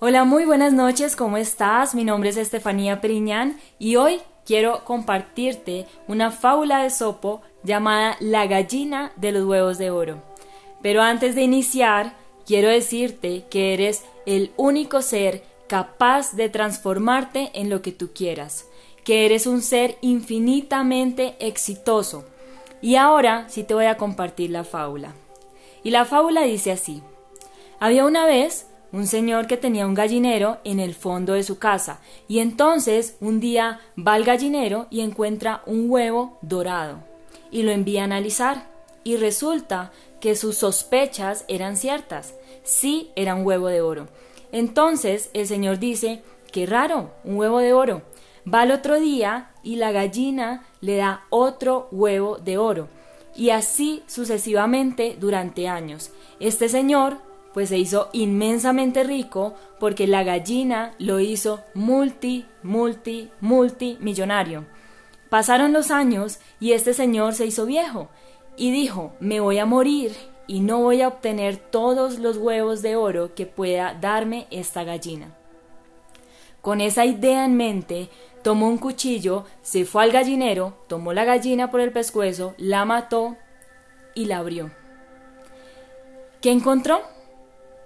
Hola, muy buenas noches, ¿cómo estás? Mi nombre es Estefanía Periñán y hoy quiero compartirte una fábula de Sopo llamada La gallina de los huevos de oro. Pero antes de iniciar, quiero decirte que eres el único ser capaz de transformarte en lo que tú quieras, que eres un ser infinitamente exitoso. Y ahora sí te voy a compartir la fábula. Y la fábula dice así. Había una vez un señor que tenía un gallinero en el fondo de su casa, y entonces un día va al gallinero y encuentra un huevo dorado, y lo envía a analizar, y resulta que sus sospechas eran ciertas, sí era un huevo de oro. Entonces el señor dice, qué raro, un huevo de oro. Va al otro día y la gallina le da otro huevo de oro, y así sucesivamente durante años. Este señor pues se hizo inmensamente rico porque la gallina lo hizo multi, multi, multimillonario. Pasaron los años y este señor se hizo viejo y dijo, me voy a morir y no voy a obtener todos los huevos de oro que pueda darme esta gallina. Con esa idea en mente, tomó un cuchillo, se fue al gallinero, tomó la gallina por el pescuezo, la mató y la abrió. ¿Qué encontró?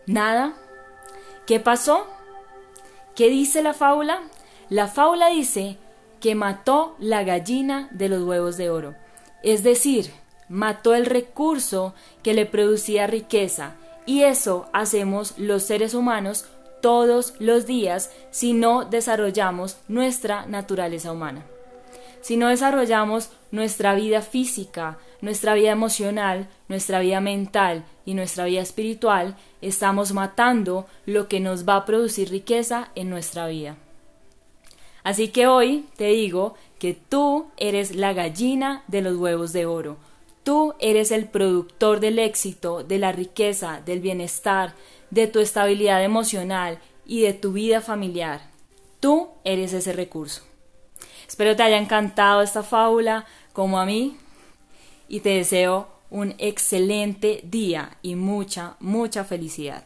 Nada. ¿Qué pasó? ¿Qué dice la fábula? La fábula dice que mató la gallina de los huevos de oro, es decir, mató el recurso que le producía riqueza, y eso hacemos los seres humanos todos los días si no desarrollamos nuestra naturaleza humana. Si no desarrollamos nuestra vida física, nuestra vida emocional, nuestra vida mental y nuestra vida espiritual, estamos matando lo que nos va a producir riqueza en nuestra vida. Así que hoy te digo que tú eres la gallina de los huevos de oro. Tú eres el productor del éxito, de la riqueza, del bienestar, de tu estabilidad emocional y de tu vida familiar. Tú eres ese recurso. Espero te haya encantado esta fábula como a mí y te deseo un excelente día y mucha, mucha felicidad.